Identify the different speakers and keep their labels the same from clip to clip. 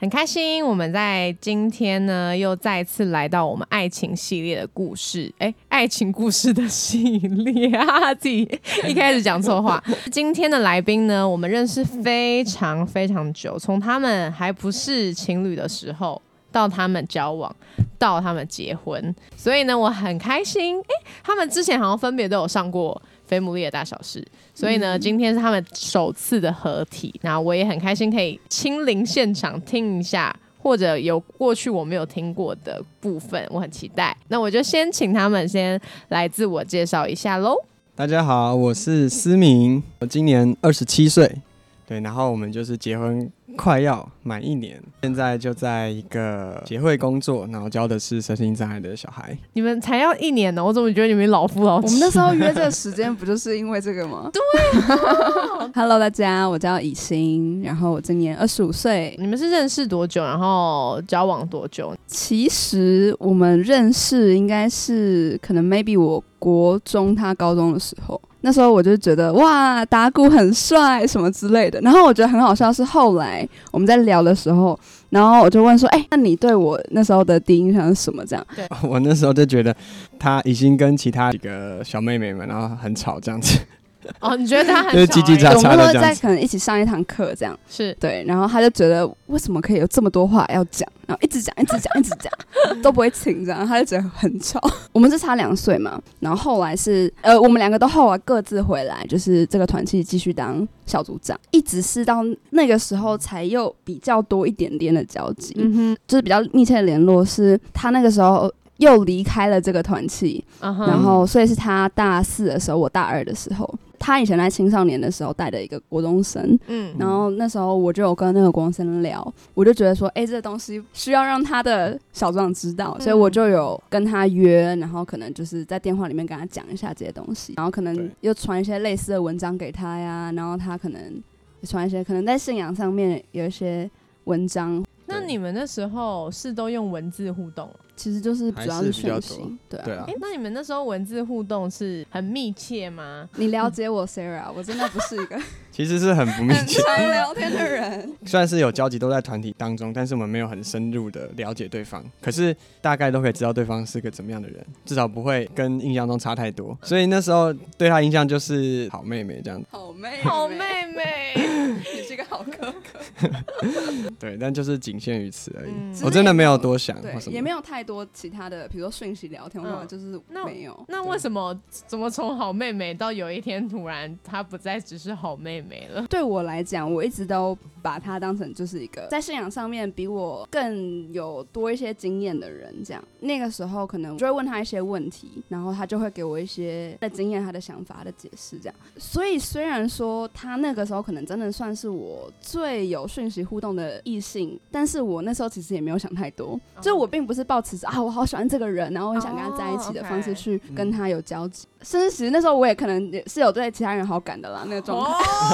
Speaker 1: 很开心，我们在今天呢又再次来到我们爱情系列的故事，哎，爱情故事的系列 啊，自己一开始讲错话。今天的来宾呢，我们认识非常非常久，从他们还不是情侣的时候，到他们交往，到他们结婚，所以呢，我很开心。哎，他们之前好像分别都有上过。非牡蛎的大小事，所以呢，今天是他们首次的合体，那我也很开心可以亲临现场听一下，或者有过去我没有听过的部分，我很期待。那我就先请他们先来自我介绍一下喽。
Speaker 2: 大家好，我是思明，我今年二十七岁，对，然后我们就是结婚。快要满一年，现在就在一个协会工作，然后教的是身心障碍的小孩。
Speaker 1: 你们才要一年呢，我怎么觉得你们老夫老妻？
Speaker 3: 我们那时候约这个 时间，不就是因为这个吗？
Speaker 1: 对。
Speaker 3: Hello，大家，我叫以欣，然后我今年二十五岁。
Speaker 1: 你们是认识多久？然后交往多久？
Speaker 3: 其实我们认识应该是可能 maybe 我国中，他高中的时候。那时候我就觉得哇，打鼓很帅什么之类的。然后我觉得很好笑是后来我们在聊的时候，然后我就问说：“哎，那你对我那时候的第一印象是什么？”这样。
Speaker 1: 对。
Speaker 2: 我那时候就觉得他已经跟其他几个小妹妹们，然后很吵这样子。
Speaker 1: 哦，你觉得他很
Speaker 2: 就是叽叽喳喳的这样
Speaker 3: 在可能一起上一堂课这样。
Speaker 1: 是
Speaker 3: 对。然后他就觉得为什么可以有这么多话要讲？然后一直讲，一直讲，一直讲，都不会停，这样他就觉得很吵。我们是差两岁嘛，然后后来是呃，我们两个都后来各自回来，就是这个团契继续当小组长，一直是到那个时候才又比较多一点点的交集，嗯哼，就是比较密切的联络。是他那个时候又离开了这个团契，然后所以是他大四的时候，我大二的时候。他以前在青少年的时候带的一个国中生，嗯，然后那时候我就有跟那个国中生聊，我就觉得说，哎，这个东西需要让他的小组长知道，所以我就有跟他约，然后可能就是在电话里面跟他讲一下这些东西，然后可能又传一些类似的文章给他呀，然后他可能传一些可能在信仰上面有一些文章。
Speaker 1: 那你们那时候是都用文字互动？
Speaker 3: 其实就是主要是讯息，
Speaker 2: 对啊。
Speaker 1: 哎，那你们那时候文字互动是很密切吗？
Speaker 3: 你了解我，Sarah，我真的不是一个，
Speaker 2: 其实是很不密切
Speaker 3: 聊天的人。
Speaker 2: 虽然是有交集，都在团体当中，但是我们没有很深入的了解对方。可是大概都可以知道对方是个怎么样的人，至少不会跟印象中差太多。所以那时候对他印象就是好妹妹这样子。
Speaker 3: 好妹，
Speaker 1: 好妹妹，
Speaker 3: 你是个好哥哥。
Speaker 2: 对，但就是仅限于此而已。我真的没有多想，
Speaker 3: 也没有太多。多其他的，比如说讯息聊天，或者就是没有。
Speaker 1: 那为什么怎么从好妹妹到有一天突然她不再只是好妹妹了？
Speaker 3: 对我来讲，我一直都把她当成就是一个在信仰上面比我更有多一些经验的人。这样那个时候可能就会问她一些问题，然后她就会给我一些的经验、她的想法的解释。这样，所以虽然说她那个时候可能真的算是我最有讯息互动的异性，但是我那时候其实也没有想太多，就我并不是抱持。啊，我好喜欢这个人，然后我想跟他在一起的方式去跟他有交集。甚至其实那时候我也可能也是有对其他人好感的啦，那个状态。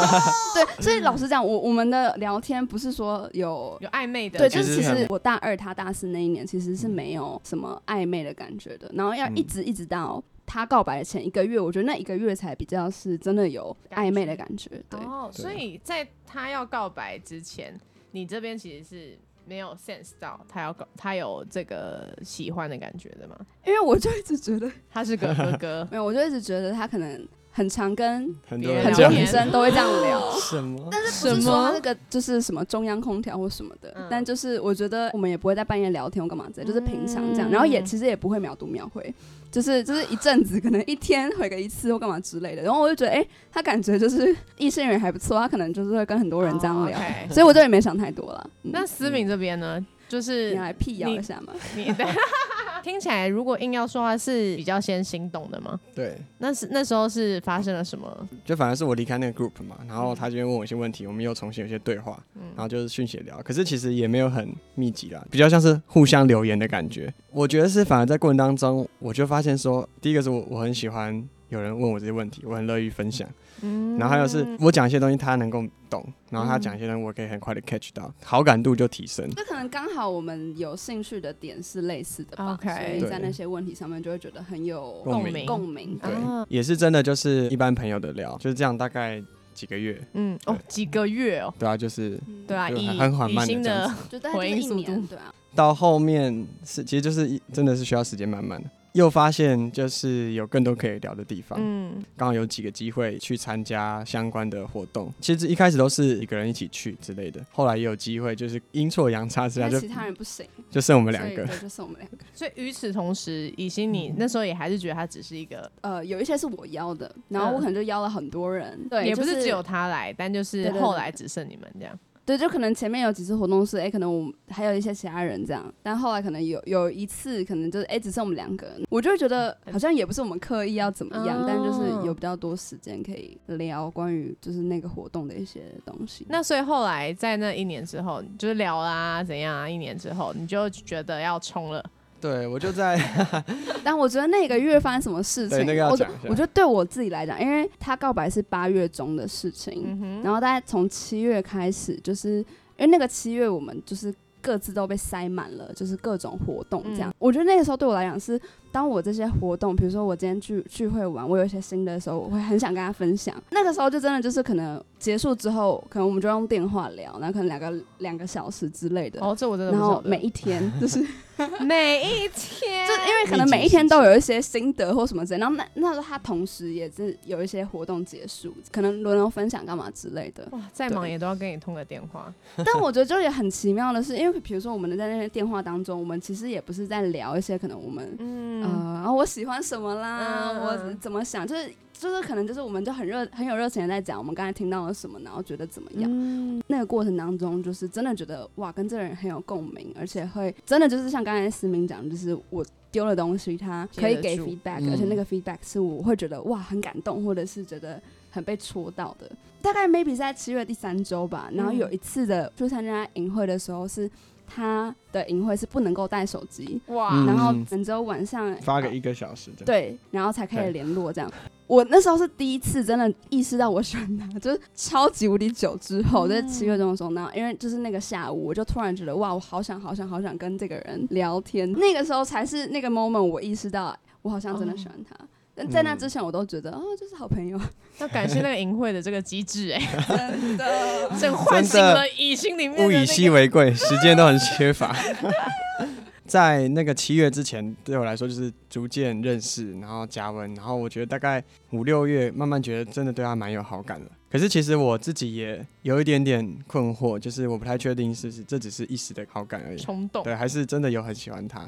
Speaker 3: 对，所以老实讲，我我们的聊天不是说有
Speaker 1: 有暧昧的，
Speaker 3: 对，就是其实我大二他大四那一年其实是没有什么暧昧的感觉的。然后要一直一直到他告白的前一个月，我觉得那一个月才比较是真的有暧昧的感觉。对，
Speaker 1: 所以在他要告白之前，你这边其实是。没有 sense 到他要搞他有这个喜欢的感觉的吗？
Speaker 3: 因为我就一直觉得
Speaker 1: 他是个哥哥，
Speaker 3: 没有，我就一直觉得他可能很常跟
Speaker 2: 很多
Speaker 3: 很多女生都会这样聊。
Speaker 2: 什么，
Speaker 3: 但是不是说那个就是什么中央空调或什么的，但就是我觉得我们也不会在半夜聊天或干嘛之类，就是平常这样，然后也其实也不会秒读秒回。就是就是一阵子，可能一天回个一次或干嘛之类的，然后我就觉得，哎，他感觉就是 异性缘还不错，他可能就是会跟很多人这样聊，所以我就也没想太多了。
Speaker 1: 那思敏这边呢，就是
Speaker 3: 你来辟谣一下嘛？
Speaker 1: 你的 听起来如果硬要说话是比较先心动的吗？
Speaker 2: 对，
Speaker 1: 那是那时候是发生了什么？
Speaker 2: 就反而是我离开那个 group 嘛，然后他就会问我一些问题，我们又重新有些对话，然后就是讯息聊，可是其实也没有很密集啦，比较像是互相留言的感觉。我觉得是反而在过程当中，我就发现说，第一个是我我很喜欢有人问我这些问题，我很乐于分享。
Speaker 1: 嗯。
Speaker 2: 然后还有是我讲一些东西他能够懂，然后他讲一些东西我可以很快的 catch 到，好感度就提升。
Speaker 3: 就可能刚好我们有兴趣的点是类似的吧
Speaker 1: OK
Speaker 3: 所以在那些问题上面就会觉得很有
Speaker 2: 共
Speaker 1: 鸣
Speaker 3: 共鸣。
Speaker 2: 对。
Speaker 1: 啊，
Speaker 2: 也是真的就是一般朋友的聊，就是这样大概几个月，
Speaker 1: 嗯哦，几个月哦，
Speaker 2: 对啊，就是
Speaker 1: 对啊，
Speaker 2: 很很缓慢的
Speaker 3: 就大概就是一
Speaker 1: 回应速
Speaker 3: 年，
Speaker 1: 度。
Speaker 3: 对啊，
Speaker 2: 到后面是其实就是一真的是需要时间慢慢的，又发现就是有更多可以聊的地方，
Speaker 1: 嗯
Speaker 2: 刚好有几个机会去参加相关的活动。其实一开始都是一个人一起去之类的，后来也有机会就是阴错阳差之下就
Speaker 3: 其他人不行，
Speaker 2: 就剩我们两个。
Speaker 3: 对，就剩我们两个。
Speaker 1: 所以与此同时，以心你那时候也还是觉得他只是一个，
Speaker 3: 呃，有一些是我邀的，然后我
Speaker 1: 嗯
Speaker 3: 可能就邀了很多人，对，
Speaker 1: 也不是只有他来，但就是后来只剩你们这样。
Speaker 3: 对，就可能前面有几次活动是，哎、可能我们还有一些其他人这样，但后来可能有有一次，可能就是哎、只剩我们两个人，我就会觉得好像也不是我们刻意要怎么样，但就是有比较多时间可以聊关于就是那个活动的一些东西。
Speaker 1: 那所以后来在那一年之后，就是聊啦怎样啊？一年之后，你就觉得要冲了，
Speaker 2: 对我就在
Speaker 3: 但我觉得那个月发生什么事情，
Speaker 2: 对那个要
Speaker 3: 我
Speaker 2: 讲一下
Speaker 3: 我觉得对我自己来讲，因为他告白是八月中的事情，
Speaker 1: 嗯，
Speaker 3: 然后大概从七月开始，就是因为那个七月我们就是各自都被塞满了，就是各种活动这样。
Speaker 1: 嗯
Speaker 3: 我觉得那个时候对我来讲是，当我这些活动，比如说我今天聚聚会玩，我有一些新的时候，我会很想跟他分享。那个时候就真的就是可能结束之后，可能我们就用电话聊，然后可能两个两个小时之类的。
Speaker 1: 哦，这我真的
Speaker 3: 然。后每一天就是，
Speaker 1: 每一天，就
Speaker 3: 因为可能每一天都有一些心得或什么之类，然后那那时候他同时也是有一些活动结束，可能轮流分享干嘛之类的。
Speaker 1: 哇，再忙也都要跟你通个电话。
Speaker 3: 但我觉得就也很奇妙的是，因为比如说我们在那些电话当中，我们其实也不是在聊一些可能我们、
Speaker 1: 嗯，
Speaker 3: 呃，然后我喜欢什么啦，
Speaker 1: 嗯
Speaker 3: 我怎么想，就是就是可能就是我们就很热很有热情的在讲我们刚才听到了什么，然后觉得怎么样。
Speaker 1: 嗯
Speaker 3: 那个过程当中，就是真的觉得哇，跟这个人很有共鸣，而且会真的就是像刚才思明讲，就是我丢了东西，他可以给 feedback，、
Speaker 2: 嗯
Speaker 3: 而且那个 feedback 是我会觉得哇很感动，或者是觉得很被戳到的。大概 maybe 是在七月第三周吧，然后有一次的就参加营会的时候是。他的营会是不能够带手机，
Speaker 1: 哇，
Speaker 2: 嗯
Speaker 3: 然后只有晚上呃
Speaker 2: 发个一个小时这样。
Speaker 3: 对，然后才可以联络这样。我那时候是第一次真的意识到我喜欢他，就是超级无敌久之后，在七月中的时候，然后因为就是那个下午，我就突然觉得哇，我好想好想好想跟这个人聊天。那个时候才是那个 moment，我意识到我好像真的喜欢他。但在那之前，我都觉得哦，就是好朋友，
Speaker 1: 要感谢那个淫秽的这个机制，哎，
Speaker 3: 真的。
Speaker 1: 这唤醒了以心里面的
Speaker 2: 物以稀为贵，时间都很缺乏。在那个七月之前，对我来说就是逐渐认识，然后加温，然后我觉得大概五六月，慢慢觉得真的对他蛮有好感了。可是其实我自己也有一点点困惑，就是我不太确定是不是这只是一时的好感而已，
Speaker 1: 冲动，
Speaker 2: 对，还是真的有很喜欢他。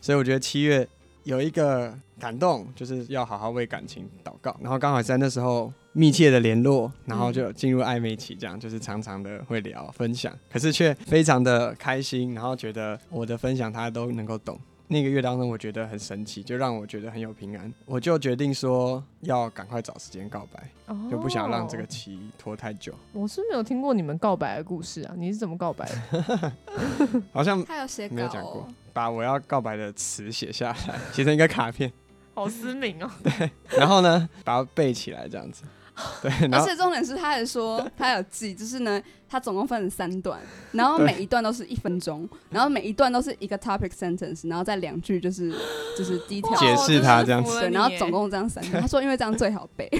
Speaker 2: 所以我觉得七月有一个感动，就是要好好为感情祷告。然后刚好在那时候密切的联络，然后就进入暧昧期，这样就是常常的会聊分享，可是却非常的开心，然后觉得我的分享他都能够懂。那个月当中，我觉得很神奇，就让我觉得很有平安。我就决定说要赶快找时间告白，
Speaker 1: 哦
Speaker 2: 就不想让这个期拖太久。
Speaker 1: 我是没有听过你们告白的故事啊，你是怎么告白的？
Speaker 2: 好像
Speaker 3: 他有写、
Speaker 2: 没有讲过，把我要告白的词写下来，写成一个卡片。
Speaker 1: 好思明哦，对
Speaker 2: 然后呢，把它背起来这样子。对，
Speaker 3: 而且重点是，他还说 他有记，就是呢，他总共分成三段，然后每一段都是一分钟，然后每一段都是一个 topic sentence，然后再两句就是就是 低调
Speaker 2: 解释他这样子
Speaker 3: 对，然后总共这样三段。他说因为这样最好背，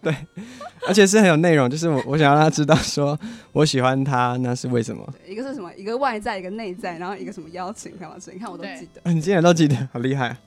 Speaker 3: 对
Speaker 2: 而且是很有内容，就是我我想让他知道说我喜欢他，那是为什么？
Speaker 3: 一个是什么？一个外在，一个内在，然后一个什么邀请干嘛之类？你看我都记得。
Speaker 2: 你竟然都记得，好厉害、啊！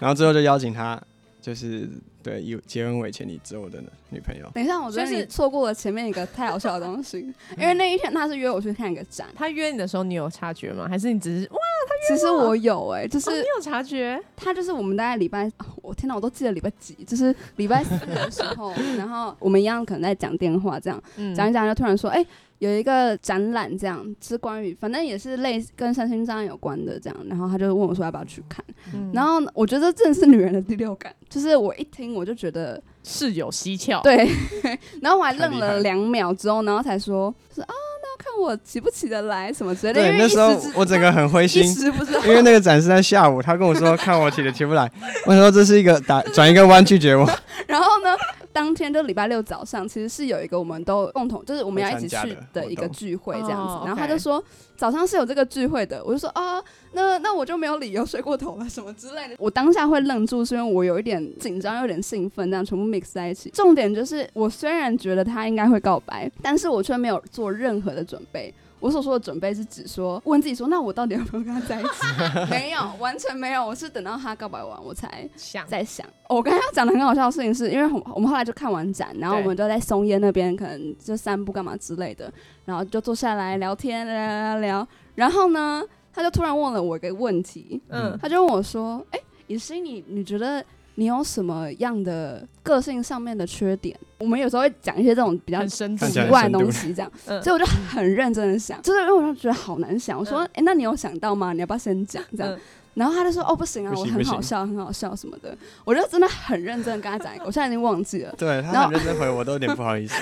Speaker 2: 然后最后就邀请他，就是对以结婚为前提做我的女朋友。
Speaker 3: 等一下，我觉得
Speaker 1: 是
Speaker 3: 你错过了前面一个太好笑的东西，因为那一天他是约我去看一个展，
Speaker 1: 他约你的时候，你有察觉吗？还是你只是哇，他约
Speaker 3: 其实我有哎、就是
Speaker 1: 哦你有察觉？
Speaker 3: 他就是我们大概礼拜，啊 我天哪，我都记得礼拜几，就是礼拜四的时候，然后我们一样可能在讲电话这样，
Speaker 1: 嗯
Speaker 3: 讲一讲就突然说，哎、有一个展览，这样是关于反正也是类似跟身心障碍有关的这样，然后他就问我说要不要去看，
Speaker 1: 嗯。
Speaker 3: 然后我觉得这真的是女人的第六感，就是我一听我就觉得
Speaker 1: 事有蹊跷。
Speaker 3: 对，然后我还愣
Speaker 2: 了
Speaker 3: 了。两秒之后，然后才说就是啊，那要看我起不起得来什么之类的，
Speaker 2: 对，那时候我整个很灰心，因为那个展是在下午，他跟我说看我起得起不来，我说这是一个打转一个弯拒绝我，
Speaker 3: 然后呢，当天就礼拜六早上，其实是有一个我们都共同，就是我们要一起去
Speaker 2: 的
Speaker 3: 的一个聚会这样子。
Speaker 1: 哦
Speaker 3: 然后他就说早上是有这个聚会的，我就说啊，那那我就没有理由睡过头了什么之类的。我当下会愣住，是因为我有一点紧张，有点兴奋，这样全部 mix 在一起。重点就是，我虽然觉得他应该会告白，但是我却没有做任何的准备。我所说的准备是指说问自己说，那我到底有没有跟他在一起？没有，完全没有。我是等到他告白完，我才
Speaker 1: 想
Speaker 3: 在想，哦我刚才讲的很好笑的事情是，因为我我们后来就看完展，然后我们就在松烟那边可能就散步干嘛之类的，然后就坐下来聊天聊聊聊聊，然后呢，他就突然问了我一个问题，
Speaker 1: 嗯
Speaker 3: 他就问我说：“哎、以欣，你你觉得你有什么样的个性上面的缺点？”我们有时候会讲一些这种比较奇怪的东西，这样，
Speaker 1: 嗯
Speaker 3: 所以我就很认真的想，就是因为我就觉得好难想。我说：“哎、那你有想到吗？你要不要先讲？”这样，
Speaker 1: 嗯
Speaker 3: 然后他就说：“哦，不行啊，我很好笑，很好笑什么的。”我就真的很认真的跟他讲一个，我现在已经忘记了。
Speaker 2: 对
Speaker 3: 然后
Speaker 2: 他很认真回我，都有点不好意思。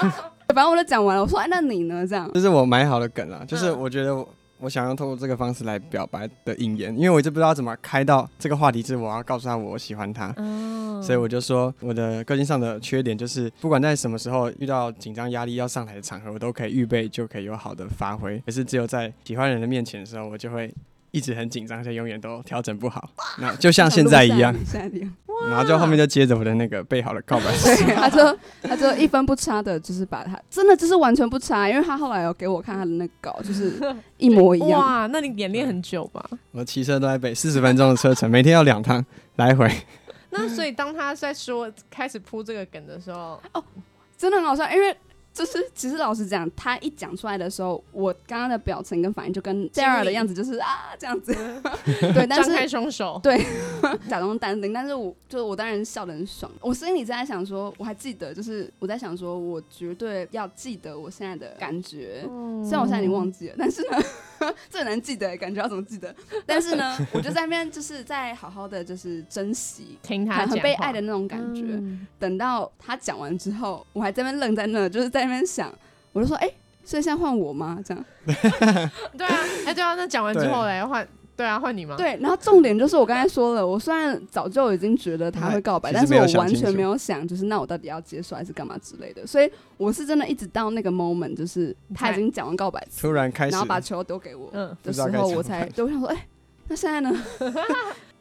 Speaker 3: 反正我都讲完了，我说：“哎，那你呢？”这样，
Speaker 2: 就是我买好的梗啊，就是
Speaker 1: 嗯
Speaker 2: 我觉得我我想要通过这个方式来表白的引言，因为我一直不知道怎么开到这个话题，是我要告诉他我喜欢他。
Speaker 1: 哦
Speaker 2: 所以我就说，我的个性上的缺点就是，不管在什么时候遇到紧张、压力要上台的场合，我都可以预备，就可以有好的发挥。可是只有在喜欢人的面前的时候，我就会一直很紧张，而且永远都调整不好。那就像现在一样。然后就后面就接着我的那个备好的告白
Speaker 3: 对，
Speaker 2: 诗。
Speaker 3: 他就他就一分不差的，就是把他真的就是完全不差，因为他后来有给我看他的那个稿，就是一模一样。
Speaker 1: 哇，那你演练很久吧？
Speaker 2: 我骑车都在背四十分钟的车程，每天要两趟来回。
Speaker 1: 那所以当他在说开始铺这个梗的时候，哦
Speaker 3: 真的很好笑，因为就是其实老实讲，他一讲出来的时候，我刚刚的表情跟反应就跟 Sarah 的样子就是啊这样子，对，但
Speaker 1: 张开
Speaker 3: 是
Speaker 1: 双手，
Speaker 3: 假装淡定，但是我就是我当然笑得很爽，我心里在想说，我还记得，就是我在想说，我绝对要记得我现在的感觉，虽然我现在已经忘记了，但是呢，最难记得，感觉要怎么记得？但是呢，我就在那边就是在好好的就是珍惜。
Speaker 1: 听他讲
Speaker 3: 很很被爱的那种感觉。
Speaker 1: 嗯
Speaker 3: 等到他讲完之后，我还在那边愣在那，就是在那边想，我就说：“哎、所以现在换我吗？”这样
Speaker 1: 对啊，哎，对啊，那讲完之后嘞，换对啊，换你吗？，
Speaker 3: 对。然后重点就是我刚才说了，我虽然早就已经觉得他会告白，但是我完全没有想，就是那我到底要接受还是干嘛之类的。所以我是真的一直到那个 moment，就是他已经讲完告白词
Speaker 2: 突，然开始
Speaker 3: 然后把球丢给我，
Speaker 1: 嗯，
Speaker 3: 的时候，我才就想说，哎、那现在呢？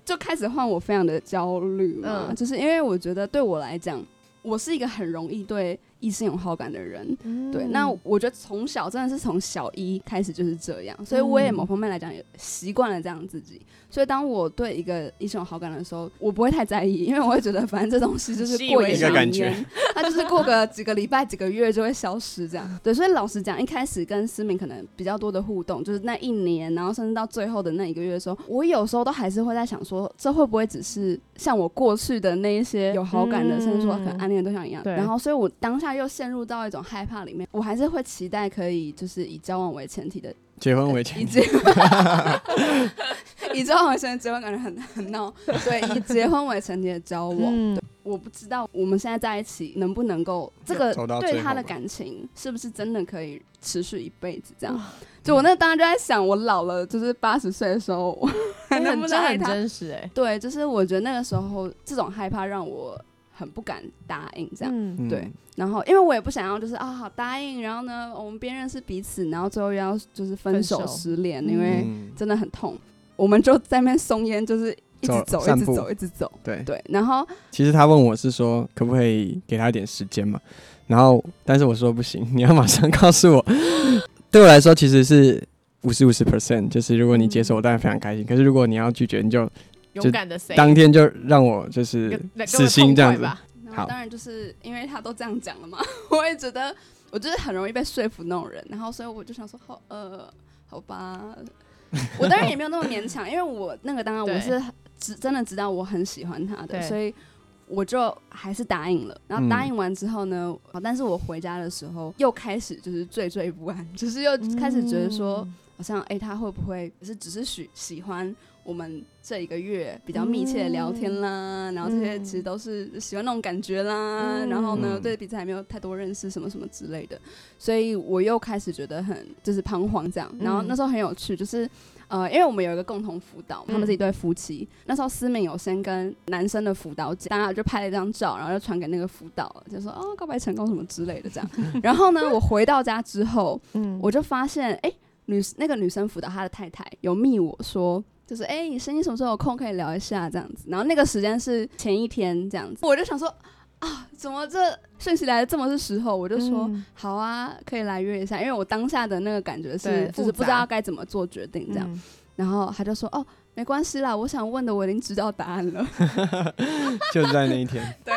Speaker 3: 就开始换我非常的焦虑嘛，
Speaker 1: 嗯
Speaker 3: 就是因为我觉得对我来讲，我是一个很容易对异性有好感的人。对，那我觉得从小真的是从小一开始就是这样，所以我也
Speaker 1: 嗯
Speaker 3: 某方面来讲也习惯了这样自己。所以当我对一个异性有好感的时候，我不会太在意，因为我会觉得反正这东西就是 过眼云
Speaker 2: 常一个感觉
Speaker 3: 烟，它 就是过个几个礼拜、几个月就会消失这样。对，所以老实讲，一开始跟思敏可能比较多的互动，就是那一年，然后甚至到最后的那一个月的时候，我有时候都还是会在想说，这会不会只是像我过去的那一些有好感的，
Speaker 1: 嗯
Speaker 3: 甚至说可能暗恋的对象一样？
Speaker 1: 对
Speaker 3: 然后，所以我当下又陷入到一种害怕里面，我还是会期待可以就是以交往为前提的
Speaker 2: 结婚为前提，
Speaker 3: 以结 以交往为前提，结婚感觉很很闹。对，以结婚为前提的交往，
Speaker 1: 嗯，
Speaker 3: 我不知道我们现在在一起能不能够这个对他的感情是不是真的可以持续一辈子？这样，就我那当时就在想，我老了就是八十岁的时候，能
Speaker 1: 很真很
Speaker 3: 不能爱他？
Speaker 1: 真实哎，
Speaker 3: 对，就是我觉得那个时候这种害怕让我很不敢答应这样。
Speaker 1: 嗯，
Speaker 2: 嗯
Speaker 3: 对，然后因为我也不想要就是啊好答应，然后呢我们边认识彼此，然后最后又要就是分手失恋，因为
Speaker 2: 嗯
Speaker 3: 真的很痛。我们就在那边松烟，就是一直
Speaker 2: 走
Speaker 3: 一直走，一直走。
Speaker 2: 对。
Speaker 3: 对，然后
Speaker 2: 其实他问我是说，可不可以给他一点时间嘛？然后，但是我说不行，你要马上告诉我。对我来说，其实是五十五十 percent，就是如果你接受，我当然非常开心。可是如果你要拒绝，你就
Speaker 1: 勇敢的 say，
Speaker 2: 当天就让我就是死心这样子。
Speaker 1: 吧。
Speaker 2: 好
Speaker 3: 然后当然就是因为他都这样讲了嘛，我也觉得我就是很容易被说服那种人，然后所以我就想说，好呃，好吧，我当然也没有那么勉强，因为我那个当然我
Speaker 1: 对。
Speaker 3: 是知真的知道我很喜欢他的，所以我就还是答应了。然后
Speaker 2: 嗯。
Speaker 3: 答应完之后呢，好但是我回家的时候又开始就是惴惴不安，就是又开始觉得说，好像哎、他会不会是只是喜喜欢我们这一个月比较密切的聊天啦，然后这些
Speaker 1: 嗯
Speaker 3: 其实都是喜欢那种感觉啦，
Speaker 1: 嗯
Speaker 3: 然后呢
Speaker 2: 嗯
Speaker 3: 对彼此还没有太多认识什么什么之类的，所以我又开始觉得很就是彷徨这样。然后那时候很有趣，就是呃，因为我们有一个共同辅导，他们是一对夫妻。那时候思敏有先跟男生的辅导讲，大家就拍了一张照，然后就传给那个辅导，就说哦告白成功什么之类的这样。然后呢，我回到家之后，
Speaker 1: 嗯
Speaker 3: 我就发现哎、女那个女生辅导她的太太有密我说。就是哎，你声音什么时候有空可以聊一下这样子，然后那个时间是前一天这样子，我就想说啊，怎么这讯息来的这么是时候？我就说、
Speaker 1: 嗯
Speaker 3: 好啊，可以来约一下，因为我当下的那个感觉是，就是不知道该怎么做决定这样。
Speaker 1: 嗯
Speaker 3: 然后他就说：“哦，没关系啦，我想问的我已经知道答案了。
Speaker 2: 就在那一天，”
Speaker 3: 对。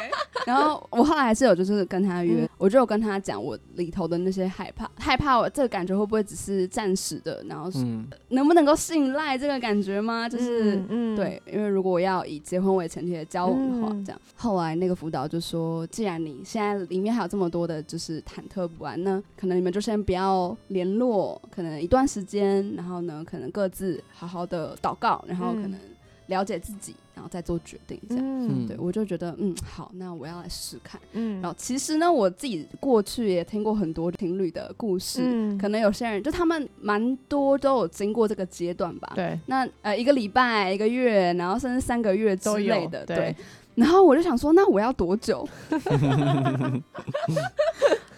Speaker 3: 然后我后来还是有就是跟他约，
Speaker 1: 嗯
Speaker 3: 我就有跟他讲我里头的那些害怕，害怕我这个感觉会不会只是暂时的，然后是
Speaker 2: 嗯，
Speaker 3: 能不能够信赖这个感觉吗？就是。
Speaker 1: 嗯嗯
Speaker 3: 对，因为如果我要以结婚为前提的交往的话，
Speaker 1: 嗯
Speaker 3: 这样。后来那个辅导就说，既然你现在里面还有这么多的，就是忐忑不安呢，可能你们就先不要联络，可能一段时间，然后呢，可能各自好好的祷告，然后可
Speaker 1: 嗯
Speaker 3: 能了解自己，然后再做决定。这样，
Speaker 1: 嗯
Speaker 3: 对我就觉得，嗯，好，那我要来试试看。
Speaker 1: 嗯
Speaker 3: 然后其实呢，我自己过去也听过很多情侣的故事，
Speaker 1: 嗯
Speaker 3: 可能有些人就他们蛮多都有经过这个阶段吧。
Speaker 1: 对
Speaker 3: 那呃一个礼拜、一个月，然后甚至三个月之
Speaker 1: 都有
Speaker 3: 类的，
Speaker 1: 对
Speaker 3: 对。然后我就想说，那我要多久？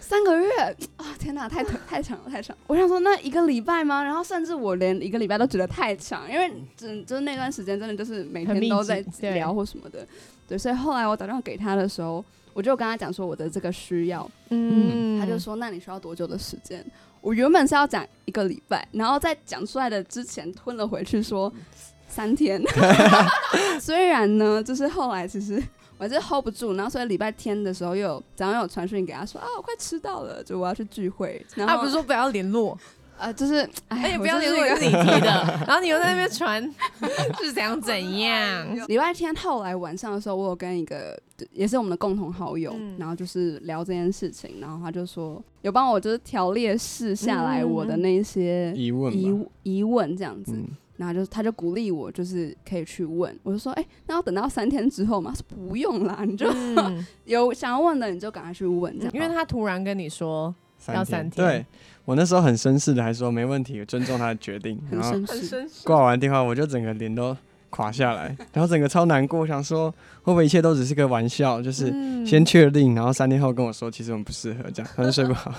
Speaker 3: 三个月啊！天哪，太太长了，太长了。我想说，那一个礼拜吗？然后甚至我连一个礼拜都觉得太长，因为只就是那段时间真的就是每天都在聊或什么的。对，所以后来我打电话给他的时候，我就跟他讲说我的这个需要，
Speaker 1: 嗯
Speaker 3: 他就说：“那你需要多久的时间？”我原本是要讲一个礼拜，然后在讲出来的之前吞了回去说三天。虽然呢，就是后来其实我还是 hold 不住，然后所以礼拜天的时候又有早上有传讯给他说：“啊，我快迟到了，就我要去聚会。”然后
Speaker 1: 他不是说不要联络，
Speaker 3: 啊，就是哎
Speaker 1: 不要联络也是你提的，然后你又在那边传，是怎样怎样？
Speaker 3: 礼拜天后来晚上的时候，我有跟一个也是我们的共同好友，
Speaker 1: 嗯。
Speaker 3: 然后就是聊这件事情，然后他就说有帮我就是条列式下来我的那些
Speaker 2: 疑问吧，
Speaker 3: 疑疑问这样子，
Speaker 2: 嗯，
Speaker 3: 然后就他就鼓励我，就是可以去问。我就说，哎、那要等到三天之后吗？他说不用啦，你就
Speaker 1: 嗯，
Speaker 3: 有想要问的你就赶快去问，这样。
Speaker 1: 因为他突然跟你说要三天
Speaker 2: 对我那时候很绅士的，还说没问题，尊重他的决定。
Speaker 3: 很绅士，
Speaker 2: 挂完电话，我就整个脸都垮下来，然后整个超难过，想说会不会一切都只是个玩笑，就是
Speaker 1: 嗯
Speaker 2: 先确定，然后三天后跟我说，其实我们不适合这样，可能睡不好。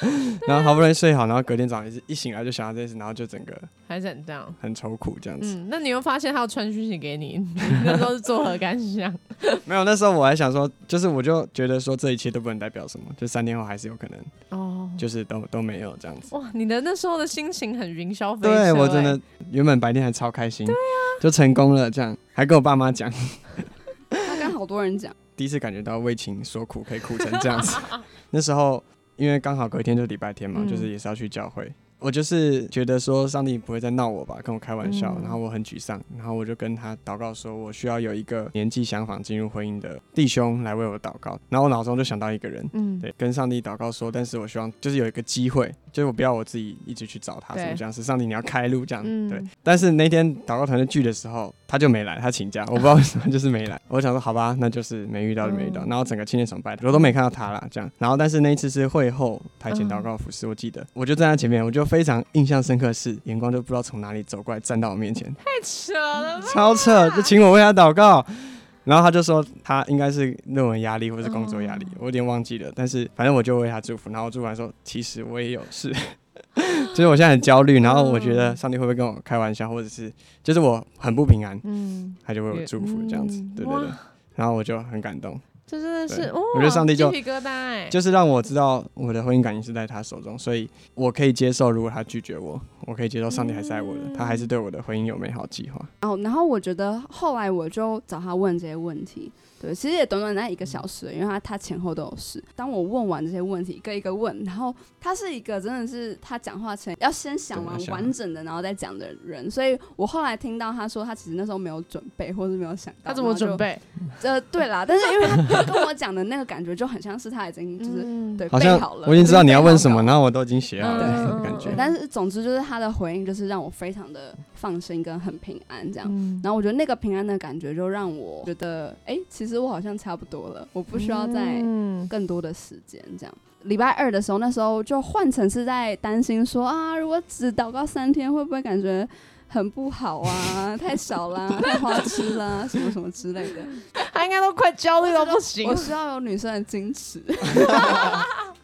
Speaker 2: 然后好不容易睡好，然后隔天早上一一醒来就想到这件事，然后就整个
Speaker 1: 还是很这样。
Speaker 2: 很愁苦这样子。
Speaker 1: 嗯，那你又发现他要传讯息给你，你 那时候是作何感想？
Speaker 2: 没有，那时候我还想说，就是我就觉得说这一切都不能代表什么，就三天后还是有可能，
Speaker 1: 哦，
Speaker 2: 就是都都没有这样子。
Speaker 1: 哇，你的那时候的心情很云霄飞车、
Speaker 2: 对我真
Speaker 1: 哎
Speaker 2: 的原本白天还超开心，对啊，就成功了，这样还跟我爸妈讲，
Speaker 3: 他跟好多人讲，
Speaker 2: 第一次感觉到为情所苦，可以哭成这样子。那时候因为刚好隔天就是礼拜天嘛，
Speaker 1: 嗯
Speaker 2: 就是也是要去教会。我就是觉得说上帝不会再闹我吧，跟我开玩笑，
Speaker 1: 嗯
Speaker 2: 然后我很沮丧，然后我就跟他祷告说，我需要有一个年纪相仿进入婚姻的弟兄来为我祷告。然后我脑中就想到一个人，
Speaker 1: 嗯，
Speaker 2: 对，跟上帝祷告说，但是我希望就是有一个机会，就是我不要我自己一直去找他
Speaker 1: 对
Speaker 2: 什么这样，是上帝你要开路这样，
Speaker 1: 嗯
Speaker 2: 对。但是那天祷告团的聚的时候，他就没来，他请假，我不知道为什么就是没来。我想说好吧，那就是没遇到就没遇到，
Speaker 1: 嗯
Speaker 2: 然后整个青年崇拜我都没看到他啦，这样。然后但是那一次是会后台前
Speaker 1: 嗯
Speaker 2: 祷告服饰，我记得我就站在前面，我就非常印象深刻是眼光就不知道从哪里走过来站到我面前，
Speaker 1: 太扯了吧？
Speaker 2: 超扯，就请我为他祷告。然后他就说他应该是论文压力或是工作压力，
Speaker 1: 哦。
Speaker 2: 我有点忘记了。但是反正我就为他祝福，然后祝完说 其实我也有事，就是我现在很焦虑，然后我觉得上帝会不会跟我开玩笑，或者是就是我很不平安，
Speaker 1: 嗯，
Speaker 2: 他就为我祝福这样子，
Speaker 1: 嗯
Speaker 2: 对对对。然后我就很感动，
Speaker 1: 这真的是
Speaker 2: 我觉得上帝就
Speaker 1: 鸡皮疙瘩哎，
Speaker 2: 就是让我知道我的婚姻感情是在他手中，所以我可以接受，如果他拒绝我，我可以接受上帝还是爱我的，他还是对我的婚姻有美好计划。
Speaker 3: 然后，然后我觉得后来我就找他问这些问题，对，其实也短短那一个小时，因为他他前后都有事。当我问完这些问题，一个一个问，然后他是一个真的是他讲话前要先想完完整的，然后再讲的人，所以我后来听到他说他其实那时候没有准备，或是没有想到，
Speaker 1: 他怎么准？备？
Speaker 3: 呃，对啦，但是因为他跟我讲的那个感觉就很像是他已经就是、
Speaker 1: 嗯
Speaker 3: 对
Speaker 2: 好像
Speaker 3: 备好了，
Speaker 2: 我已经知道你要问什么，然后我都已经写好
Speaker 1: 嗯
Speaker 2: 了感觉，。
Speaker 3: 但是总之就是他的回应就是让我非常的放心跟很平安这样。
Speaker 1: 嗯
Speaker 3: 然后我觉得那个平安的感觉就让我觉得，哎、其实我好像差不多了，我不需要再
Speaker 1: 嗯
Speaker 3: 更多的时间这样。礼拜二的时候，那时候就换成是在担心说啊，如果只祷告三天，会不会感觉很不好啊？太少啦，太花痴啦，什么什么之类的。
Speaker 1: 他应该都快焦虑到不行
Speaker 3: 我。需要有女生的矜持。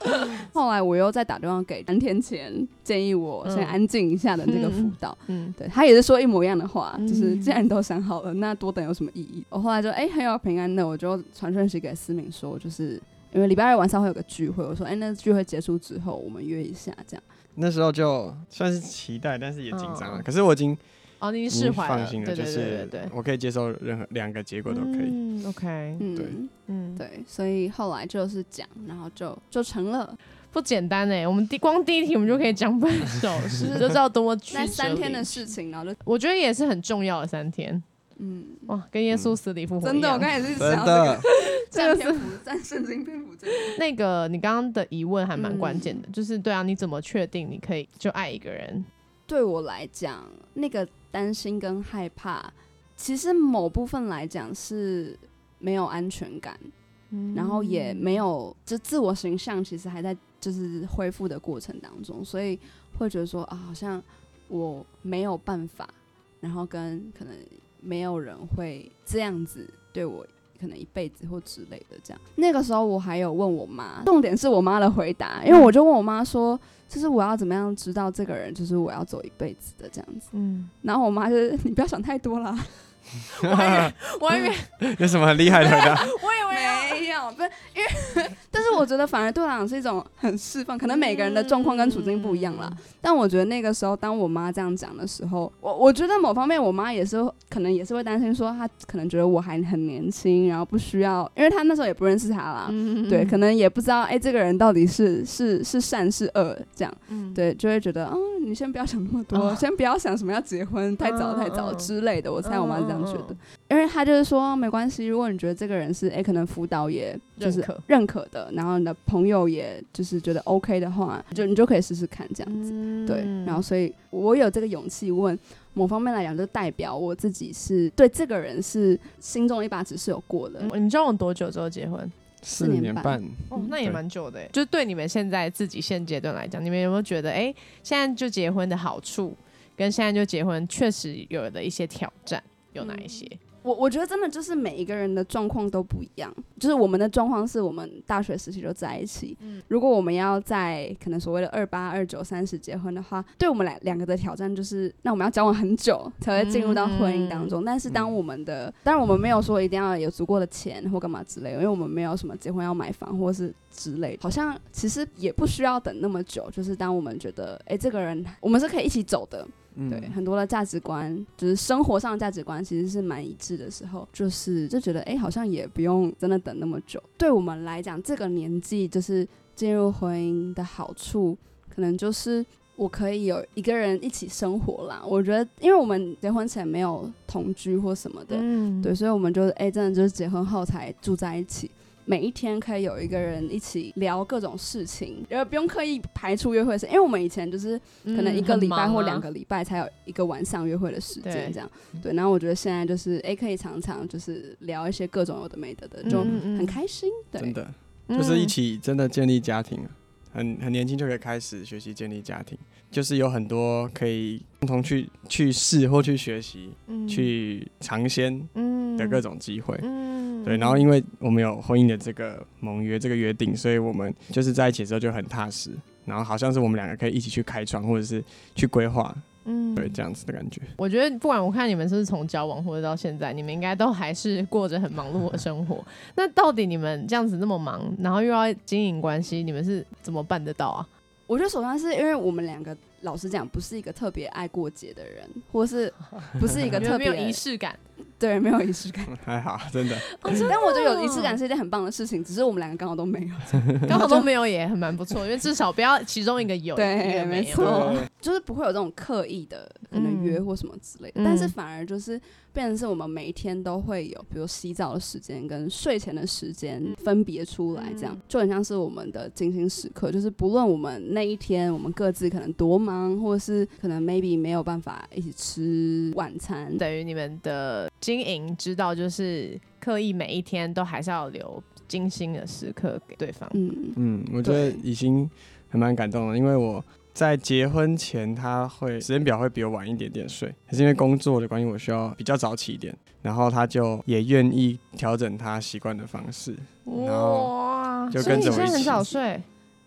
Speaker 3: 后来我又再打电话给三天前建议我先安静一下的那个辅导，
Speaker 1: 嗯，
Speaker 3: 对他也是说一模一样的话，
Speaker 1: 嗯
Speaker 3: 就是既然你都想好了，那多等有什么意义？我后来就哎、很有平安的，我就传讯息给思敏说，就是因为礼拜二晚上会有个聚会，我说哎、那聚会结束之后我们约一下这样。
Speaker 2: 那时候就算是期待，但是也紧张了。
Speaker 1: 嗯。
Speaker 2: 可是我已经
Speaker 1: 哦，你已
Speaker 2: 已
Speaker 1: 经释怀了，
Speaker 2: 放心了，
Speaker 1: 对对对
Speaker 2: 就是我可以接受任何两个结果都可以。
Speaker 1: 嗯，OK，
Speaker 3: 嗯，
Speaker 2: 对。
Speaker 1: 嗯，
Speaker 3: 对，所以后来就是讲，然后就就成了。
Speaker 1: 不简单哎，我们第光第一题我们就可以讲半小时，就知道多么曲折。
Speaker 3: 那三天的
Speaker 1: 离
Speaker 3: 事情，然后就
Speaker 1: 我觉得也是很重要的三天。
Speaker 3: 嗯，
Speaker 1: 哇，跟耶稣死里复活一
Speaker 3: 真的，我
Speaker 1: 样
Speaker 3: 刚才也是
Speaker 2: 真
Speaker 3: 想到这个。
Speaker 2: 的，
Speaker 3: 占篇幅，占圣经篇幅这个。
Speaker 1: 那个你刚刚的疑问还蛮
Speaker 3: 嗯
Speaker 1: 关键的，就是对啊，你怎么确定你可以就爱一个人？
Speaker 3: 对我来讲，那个担心跟害怕，其实某部分来讲是没有安全感，然后也没有就自我形象，其实还在就是恢复的过程当中，所以会觉得说啊，好像我没有办法，然后跟可能没有人会这样子对我。可能一辈子或之类的这样，那个时候我还有问我妈，重点是我妈的回答，因为我就问我妈说，就是我要怎么样知道这个人就是我要走一辈子的这样子。
Speaker 1: 嗯，
Speaker 3: 然后我妈就是你不要想太多啦，
Speaker 1: 我还以为
Speaker 2: 有什么很厉害的回答？
Speaker 1: 我以为要
Speaker 3: 没有，不是因为，但是我觉得反而对我来讲是一种很释放，可能每个人的状况跟处境不一样啦。但我觉得那个时候，当我妈这样讲的时候，我我觉得某方面我妈也是可能也是会担心说，她可能觉得我还很年轻，然后不需要，因为她那时候也不认识他啦。
Speaker 1: 嗯
Speaker 3: 对，可能也不知道，哎、这个人到底是是是善是恶，这样，
Speaker 1: 嗯
Speaker 3: 对，就会觉得，嗯，你先不要想那么多，
Speaker 1: 啊
Speaker 3: 先不要想什么要结婚，太早
Speaker 1: 嗯
Speaker 3: 太早
Speaker 1: 嗯
Speaker 3: 之类的。我猜我妈是这样觉得，因为她就是说没关系，如果你觉得这个人是，哎、可能辅导也就是
Speaker 1: 认可
Speaker 3: 的，然后你的朋友也就是觉得 OK 的话，就你就可以试试看这样子。
Speaker 1: 嗯
Speaker 3: 对，然后所以我有这个勇气问，某方面来讲，就代表我自己是对这个人是心中一把尺是有过的。
Speaker 1: 嗯你知道我多久之后结婚？
Speaker 2: 四
Speaker 3: 年半，
Speaker 1: 哦，那也蛮久的诶。就对你们现在自己现阶段来讲，你们有没有觉得，哎、现在就结婚的好处，跟现在就结婚确实有的一些挑战有哪一些？
Speaker 3: 我我觉得真的就是每一个人的状况都不一样，就是我们的状况是我们大学时期就在一起，
Speaker 1: 嗯
Speaker 3: 如果我们要在可能所谓的二八、二九、三十结婚的话，对我们两两个的挑战就是，那我们要交往很久才会进入到婚姻当中。但是当我们的，当然我们没有说一定要有足够的钱或干嘛之类的，因为我们没有什么结婚要买房或是之类的，好像其实也不需要等那么久。就是当我们觉得，哎、这个人我们是可以一起走的，
Speaker 2: 嗯
Speaker 3: 对，很多的价值观，就是生活上的价值观，其实是蛮一致的时候，就是就觉得，哎、好像也不用真的等那么久。对我们来讲，这个年纪就是进入婚姻的好处，可能就是我可以有一个人一起生活啦。我觉得，因为我们结婚前没有同居或什么的，
Speaker 1: 嗯
Speaker 3: 对，所以我们就哎、真的就是结婚后才住在一起。每一天可以有一个人一起聊各种事情，然后不用刻意排除约会时间，因为我们以前就是可能一个礼拜或两个礼拜才有一个晚上约会的时间这样。对，然后我觉得现在就是哎、可以常常就是聊一些各种有的没的的，就很开心。对，
Speaker 2: 真的。
Speaker 1: 嗯。
Speaker 2: 就是一起真的建立家庭啊，很很年轻就可以开始学习建立家庭，就是有很多可以共同去去试或去学习、
Speaker 1: 嗯
Speaker 2: 去尝鲜
Speaker 1: 嗯
Speaker 2: 的各种机会。
Speaker 1: 嗯
Speaker 2: 对，然后因为我们有婚姻的这个盟约、这个约定，所以我们就是在一起的时候就很踏实，然后好像是我们两个可以一起去开创，或者是去规划
Speaker 1: 嗯
Speaker 2: 对，这样子的感觉。
Speaker 1: 我觉得不管我看你们是不是从交往或者到现在，你们应该都还是过着很忙碌的生活。那到底你们这样子那么忙，然后又要经营关系，你们是怎么办得到啊？
Speaker 3: 我觉得首先是因为我们两个老实讲，不是一个特别爱过节的人，或是 不是一个特别
Speaker 1: 没有仪式感，
Speaker 3: 对没有仪式感。
Speaker 2: 还好，真的。
Speaker 3: 但我觉得有仪式感是一件很棒的事情，只是我们两个刚好都没有。
Speaker 1: 刚好都没有也很蛮不错，因为至少不要其中一个有，
Speaker 3: 对
Speaker 1: 一个没有。
Speaker 3: 没错就是不会有这种刻意的可能约或什么之类的，
Speaker 1: 嗯
Speaker 3: 但是反而就是变成是我们每一天都会有，比如洗澡的时间跟睡前的时间分别出来，这样、
Speaker 1: 嗯。
Speaker 3: 就很像是我们的精心时刻。就是不论我们那一天我们各自可能多忙，或者是可能 maybe 没有办法一起吃晚餐，
Speaker 1: 等于你们的经营知道，就是刻意每一天都还是要留精心的时刻给对方。
Speaker 3: 嗯，
Speaker 2: 嗯，我觉得已经还蛮感动的，因为我在结婚前，他会时间表会比我晚一点点睡，可是因为工作的关系，我需要比较早起一点，然后他就也愿意调整他习惯的方式，然后
Speaker 1: 哇，
Speaker 2: 就跟着我一起。
Speaker 1: 你现在很早睡，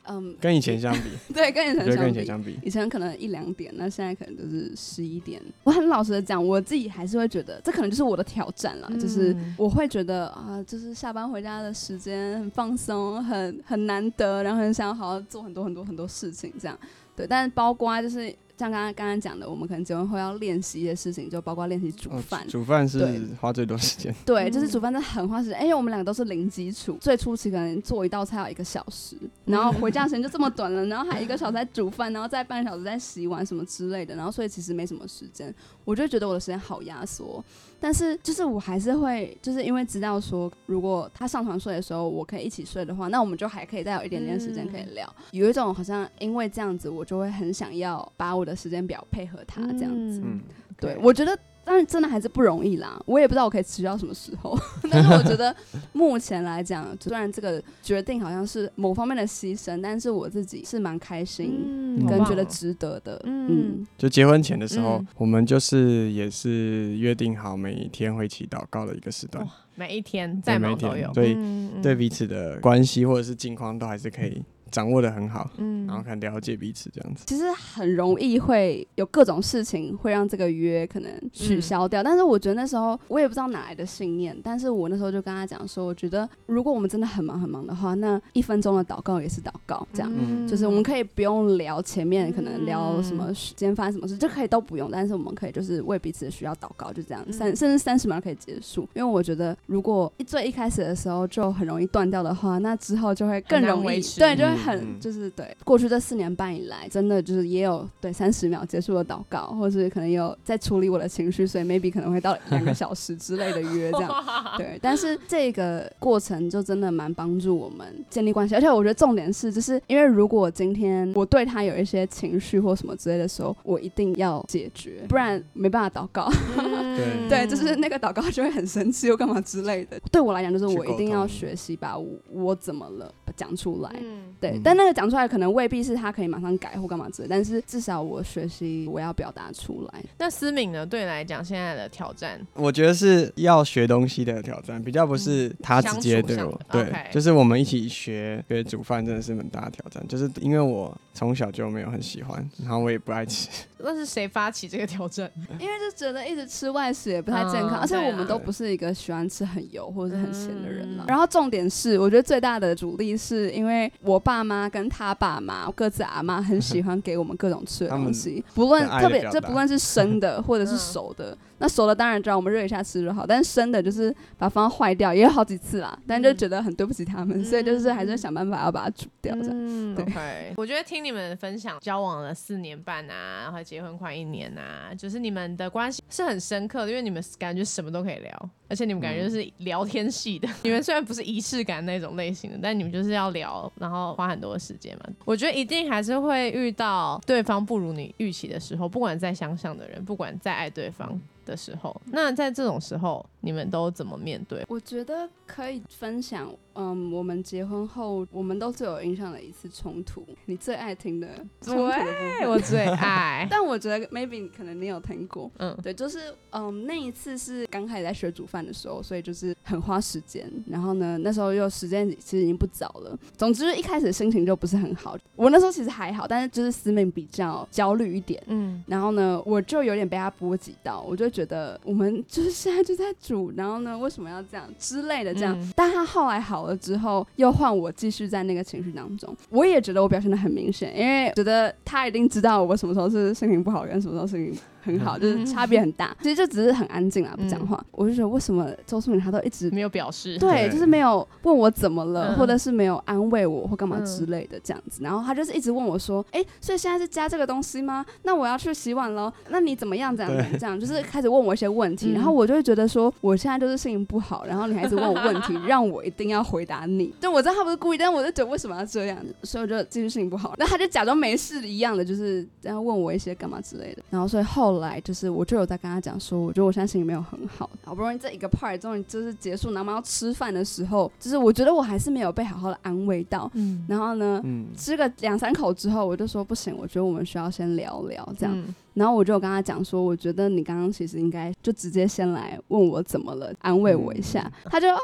Speaker 3: 嗯，
Speaker 2: 跟以前相比，
Speaker 3: 对，跟以前
Speaker 2: 跟以
Speaker 3: 相比。
Speaker 2: 前相比，
Speaker 3: 以前可能一两点，那现在可能就是十一点。我很老实的讲，我自己还是会觉得，这可能就是我的挑战了，就是
Speaker 1: 嗯
Speaker 3: 我会觉得啊，就是下班回家的时间很放松，很很难得，然后很想要好好做很多很多很多事情，这样对。但是包括就是像刚刚刚刚讲的，我们可能结婚后要练习一些事情，就包括练习煮
Speaker 2: 哦
Speaker 3: 饭。
Speaker 2: 煮饭是花最多时间，
Speaker 3: 对，就是
Speaker 1: 嗯
Speaker 3: 煮饭真的很花时间，因为我们两个都是零基础，最初期可能做一道菜要一个小时，然后回家时间就这么短了，然后还一个小时在煮饭，然后再半个小时在洗碗什么之类的，然后所以其实没什么时间，我就觉得我的时间好压缩。但是就是我还是会，就是因为知道说，如果他上床睡的时候我可以一起睡的话，那我们就还可以再有一点点时间可以聊。有一种好像因为这样子，我就会很想要把我的时间表配合他这样子。
Speaker 2: 嗯，
Speaker 3: 对，我觉得当然真的还是不容易啦。我也不知道我可以持续到什么时候，但是我觉得目前来讲，虽然这个决定好像是某方面的牺牲，但是我自己是蛮开心。
Speaker 1: 嗯
Speaker 3: 跟觉得值得的，
Speaker 1: 嗯。
Speaker 3: 嗯，
Speaker 2: 就结婚前的时候，
Speaker 1: 嗯
Speaker 2: 我们就是也是约定好每一天会一起祷告的一个时段，
Speaker 1: 每一天在
Speaker 2: 每一
Speaker 1: 忙都有，
Speaker 2: 天对
Speaker 1: 嗯嗯。
Speaker 2: 对彼此的关系或者是近况都还是可以掌握的很好，
Speaker 1: 嗯
Speaker 2: 然后很了解彼此这样子。
Speaker 3: 其实很容易会有各种事情会让这个约可能取消掉，但是我觉得那时候我也不知道哪来的信念，但是我那时候就跟他讲说，我觉得如果我们真的很忙很忙的话，那一分钟的祷告也是祷告，这样。
Speaker 2: 嗯
Speaker 3: 就是我们可以不用聊前面可能聊什么今天发生什么事，就可以都不用，但是我们可以就是为彼此的需要祷告，就这样
Speaker 1: 嗯
Speaker 3: 三甚至三十秒可以结束。因为我觉得如果一最一开始的时候就很容易断掉的话，那之后就会更容易对，就会
Speaker 2: 嗯
Speaker 3: 很
Speaker 2: 嗯
Speaker 3: 就是对过去这四年半以来，真的就是也有对三十秒结束的祷告，或者是可能有在处理我的情绪，所以 maybe 可能会到两个小时之类的约这样。对，但是这个过程就真的蛮帮助我们建立关系，而且我觉得重点是，就是因为如果今天我对他有一些情绪或什么之类的时候，我一定要解决，不然没办法祷告。
Speaker 1: 嗯
Speaker 3: 对，就是那个祷告就会很生气又干嘛之类的。对我来讲，就是我一定要学习把我我怎么了讲出来。
Speaker 1: 嗯
Speaker 3: 对，
Speaker 2: 嗯
Speaker 3: 但那个讲出来可能未必是他可以马上改或干嘛之类，但是至少我学习我要表达出来。
Speaker 1: 那思敏呢？对你来讲，现在的挑战，
Speaker 2: 我觉得是要学东西的挑战，比较不是他直接对我对就是我们一起学学煮饭，真的是很大的挑战。就是因为我从小就没有很喜欢，然后我也不爱吃，
Speaker 1: 那是谁发起这个挑战？
Speaker 3: 因为就觉得一直吃外食也不太健康，
Speaker 1: 嗯
Speaker 3: 而且我们都不是一个喜欢吃很油或者是很咸的人了。
Speaker 1: 嗯
Speaker 3: 然后重点是，我觉得最大的阻力是因为我爸妈跟他爸妈各自阿妈很喜欢给我们各种吃的东西，不论特别这不论是生的或者是
Speaker 1: 嗯
Speaker 3: 熟的。那熟的当然知道我们热一下吃就好，但是生的就是把它放坏掉，也有好几次啦，但就觉得很对不起他们，
Speaker 1: 嗯
Speaker 3: 所以就是还是想办法要把它煮掉这样。
Speaker 1: 嗯
Speaker 3: 对
Speaker 1: ，OK。我觉得听你们分享交往了四年半啊，然后结婚快一年啊，就是你们的关系是很深刻的，因为你们感觉什么都可以聊，而且你们感觉就是聊天系的。你们虽然不是仪式感那种类型的，但你们就是要聊，然后花很多的时间嘛。我觉得一定还是会遇到对方不如你预期的时候，不管再相像的人，不管再爱对方的时候，那在这种时候，你们都怎么面对？
Speaker 3: 我觉得可以分享，嗯，我们结婚后，我们都最有印象的一次冲突，你最爱听的冲突的部
Speaker 1: 对，
Speaker 3: 分。
Speaker 1: 我最爱。
Speaker 3: 但我觉得 maybe 可能你有听过，
Speaker 1: 嗯，
Speaker 3: 对，就是嗯，那一次是刚开始在学煮饭的时候，所以就是很花时间。然后呢，那时候又时间其实已经不早了。总之一开始心情就不是很好。我那时候其实还好，但是就是思敏比较焦虑一点。
Speaker 1: 嗯
Speaker 3: 然后呢，我就有点被他波及到，我就觉得我们就是现在就在煮，然后呢，为什么要这样之类的这样。
Speaker 1: 嗯
Speaker 3: 但他后来好了之后，又换我继续在那个情绪当中，我也觉得我表现的很明显，因为觉得他一定知道我什么时候是心情不好，跟什么时候心情很好，就是差别很大。其实就只是很安静啊，不讲话。我就觉得为什么周淑敏她都一直
Speaker 1: 没有表示。
Speaker 3: 对，
Speaker 2: 对
Speaker 3: 就是没有问我怎么了，
Speaker 1: 嗯
Speaker 3: 或者是没有安慰我或干嘛
Speaker 1: 嗯
Speaker 3: 之类的这样子。然后他就是一直问我说：“哎、所以现在是加这个东西吗？那我要去洗碗喽。那你怎么样？怎样怎样？这样就是开始问我一些问题。
Speaker 1: 嗯
Speaker 3: 然后我就会觉得说，我现在就是心情不好，然后你还一直问我问题，让我一定要回答你。就我知道他不是故意，但我就觉得为什么要这样，所以我就继续心情不好。那他就假装没事一样的，就是这样问我一些干嘛之类的。然后所以后来就是我就有在跟他讲说，我觉得我现在心情没有很好，好不容易这一个 part 终于就是结束，然后我们要吃饭的时候，就是我觉得我还是没有被好好的安慰到。
Speaker 1: 嗯，
Speaker 3: 然后呢，
Speaker 2: 嗯，
Speaker 3: 吃个两三口之后，我就说不行，我觉得我们需要先聊聊这样。
Speaker 1: 嗯
Speaker 3: 然后我就有跟他讲说，我觉得你刚刚其实应该就直接先来问我怎么了，安慰我一下。他就啊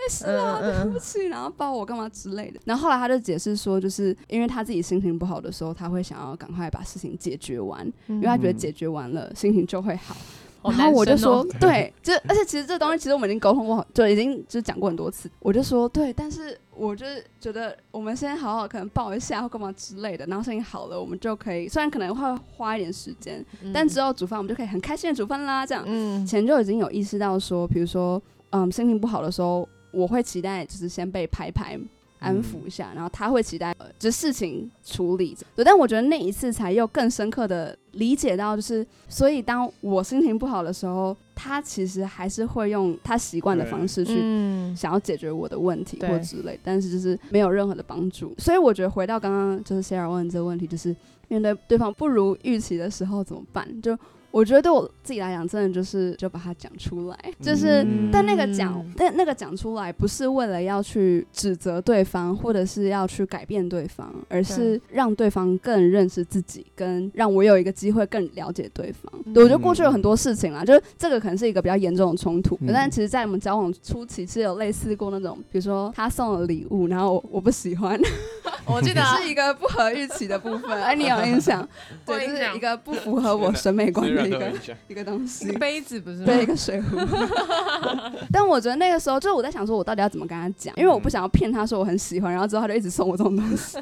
Speaker 3: 没事啦，
Speaker 1: 嗯嗯
Speaker 3: 对不起，然后抱我干嘛之类的。然后后来他就解释说，就是因为他自己心情不好的时候，他会想要赶快把事情解决完，
Speaker 1: 嗯
Speaker 3: 因为他觉得解决完了心情就会好。然后我就说，对，就而且其实这东西其实我们已经沟通过，就已经就讲过很多次。我就说，对，但是我就是觉得我们先好好可能抱一下或干嘛之类的，然后事情好了，我们就可以，虽然可能会花一点时间，但之后煮饭我们就可以很开心的煮饭啦。这样，
Speaker 1: 嗯
Speaker 3: 前就已经有意识到说，比如说，嗯，心情不好的时候，我会期待就是先被拍拍。安抚一下，然后他会期待，呃，就是事情处理。对，但我觉得那一次才又更深刻的理解到，就是所以当我心情不好的时候，他其实还是会用他习惯的方式去
Speaker 1: 嗯
Speaker 3: 想要解决我的问题或之类，但是就是没有任何的帮助。所以我觉得回到刚刚就是 Sarah 问这个问题，就是面对对方不如预期的时候怎么办？就我觉得对我自己来讲，真的就是就把它讲出来，就是。
Speaker 2: 嗯
Speaker 3: 但那个讲，但那个讲出来，不是为了要去指责对方，或者是要去改变对方，而是让对方更认识自己，跟让我有一个机会更了解对方。对我觉得过去有很多事情啦，就是这个可能是一个比较严重的冲突，
Speaker 2: 嗯
Speaker 3: 但其实，在我们交往初期是有类似过那种，比如说他送了礼物，然后我我不喜欢，
Speaker 1: 我记得
Speaker 3: 是一个不合预期的部分，哎，你有印象？对，是一个不符合我审美观的一个。一个东西。
Speaker 1: 杯子不是吗？
Speaker 3: 对，一个水壶。但我觉得那个时候，就是我在想说，我到底要怎么跟他讲，因为我不想要骗他说我很喜欢，然后之后他就一直送我这种东西。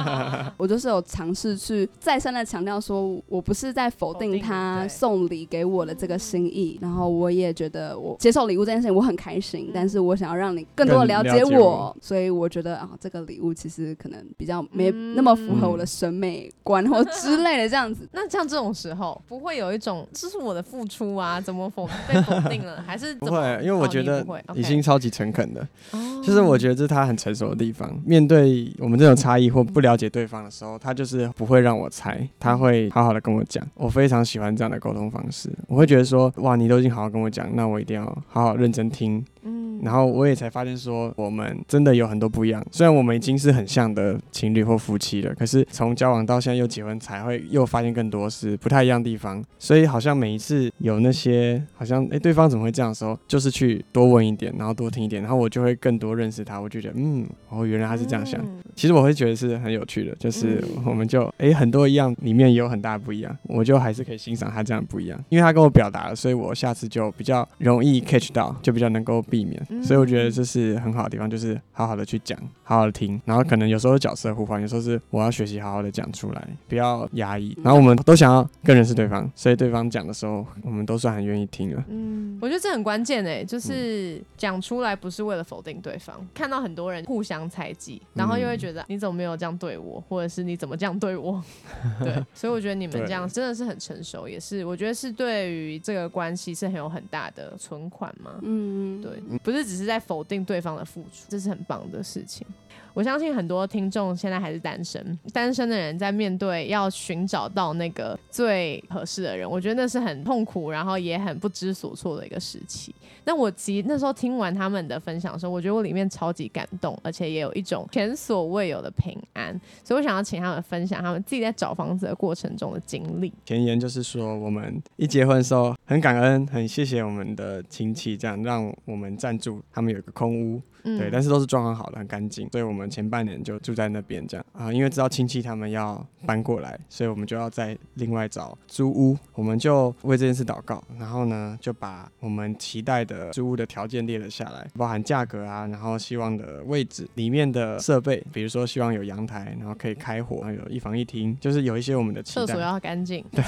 Speaker 3: 我就是有尝试去再三的强调说，我不是在否定他送礼给我的这个心意，然后我也觉得我接受礼物这件事情我很开心，但是我想要让你更多的了解我，所以我觉得啊，这个礼物其实可能比较没那么符合我的审美观或之类的这样子。
Speaker 1: 那像这种时候，不会有一种这是我的付出啊，怎么否被否定了，还是
Speaker 2: 不
Speaker 1: 怎么
Speaker 2: 会，因为我
Speaker 1: 哦
Speaker 2: 觉得已经超级诚恳的，
Speaker 1: 哦
Speaker 2: 就是我觉得这是他很成熟的地方。面对我们这种差异或不了解对方的时候，他就是不会让我猜，他会好好的跟我讲。我非常喜欢这样的沟通方式，我会觉得说，哇，你都已经好好跟我讲，那我一定要好好认真听。
Speaker 1: 嗯
Speaker 2: 然后我也才发现说，我们真的有很多不一样。虽然我们已经是很像的情侣或夫妻了，可是从交往到现在又结婚，才会又发现更多是不太一样的地方。所以好像每一次有那些好像诶对方怎么会这样的时候，就是去多问一点，然后多听一点，然后我就会更多认识他。我就觉得嗯，哦，原来他是这样想。
Speaker 1: 嗯
Speaker 2: 其实我会觉得是很有趣的，就是
Speaker 1: 嗯
Speaker 2: 我们就诶很多一样，里面也有很大的不一样，我就还是可以欣赏他这样不一样，因为他跟我表达了，所以我下次就比较容易 catch 到，就比较能够避免。
Speaker 1: 嗯
Speaker 2: 所以我觉得这是很好的地方，就是好好的去讲，好好的听，然后可能有时候角色互换，有时候是我要学习好好的讲出来，不要压抑。然后我们都想要更认识对方，所以对方讲的时候，我们都算很愿意听了。
Speaker 1: 嗯，我觉得这很关键诶，
Speaker 2: 嗯
Speaker 1: 就是讲出来不是为了否定对方。看到很多人互相猜忌，然后又会觉得你怎么没有这样对我，或者是你怎么这样对我？对，所以我觉得你们这样真的是很成熟，也是我觉得是对于这个关系是很有很大的存款嘛。
Speaker 3: 嗯，
Speaker 1: 对，不是只是在否定对方的付出，这是很棒的事情。我相信很多听众现在还是单身，单身的人在面对要寻找到那个最合适的人，我觉得那是很痛苦，然后也很不知所措的一个时期。那我其实那时候听完他们的分享的时候，我觉得我里面超级感动，而且也有一种前所未有的平安。所以我想要请他们分享他们自己在找房子的过程中的经历。
Speaker 2: 前言就是说，我们一结婚的时候很感恩，很谢谢我们的亲戚，这样让我们暂住，他们有一个空屋。
Speaker 1: 嗯。
Speaker 2: 对，但是都是装潢好的，很干净，所以我们前半年就住在那边这样。啊、因为知道亲戚他们要搬过来，所以我们就要再另外找租屋，我们就为这件事祷告，然后呢就把我们期待的租屋的条件列了下来，包含价格啊，然后希望的位置、里面的设备，比如说希望有阳台，然后可以开火，然后有一房一厅，就是有一些我们的期待。
Speaker 1: 厕所。要干净，
Speaker 2: 对，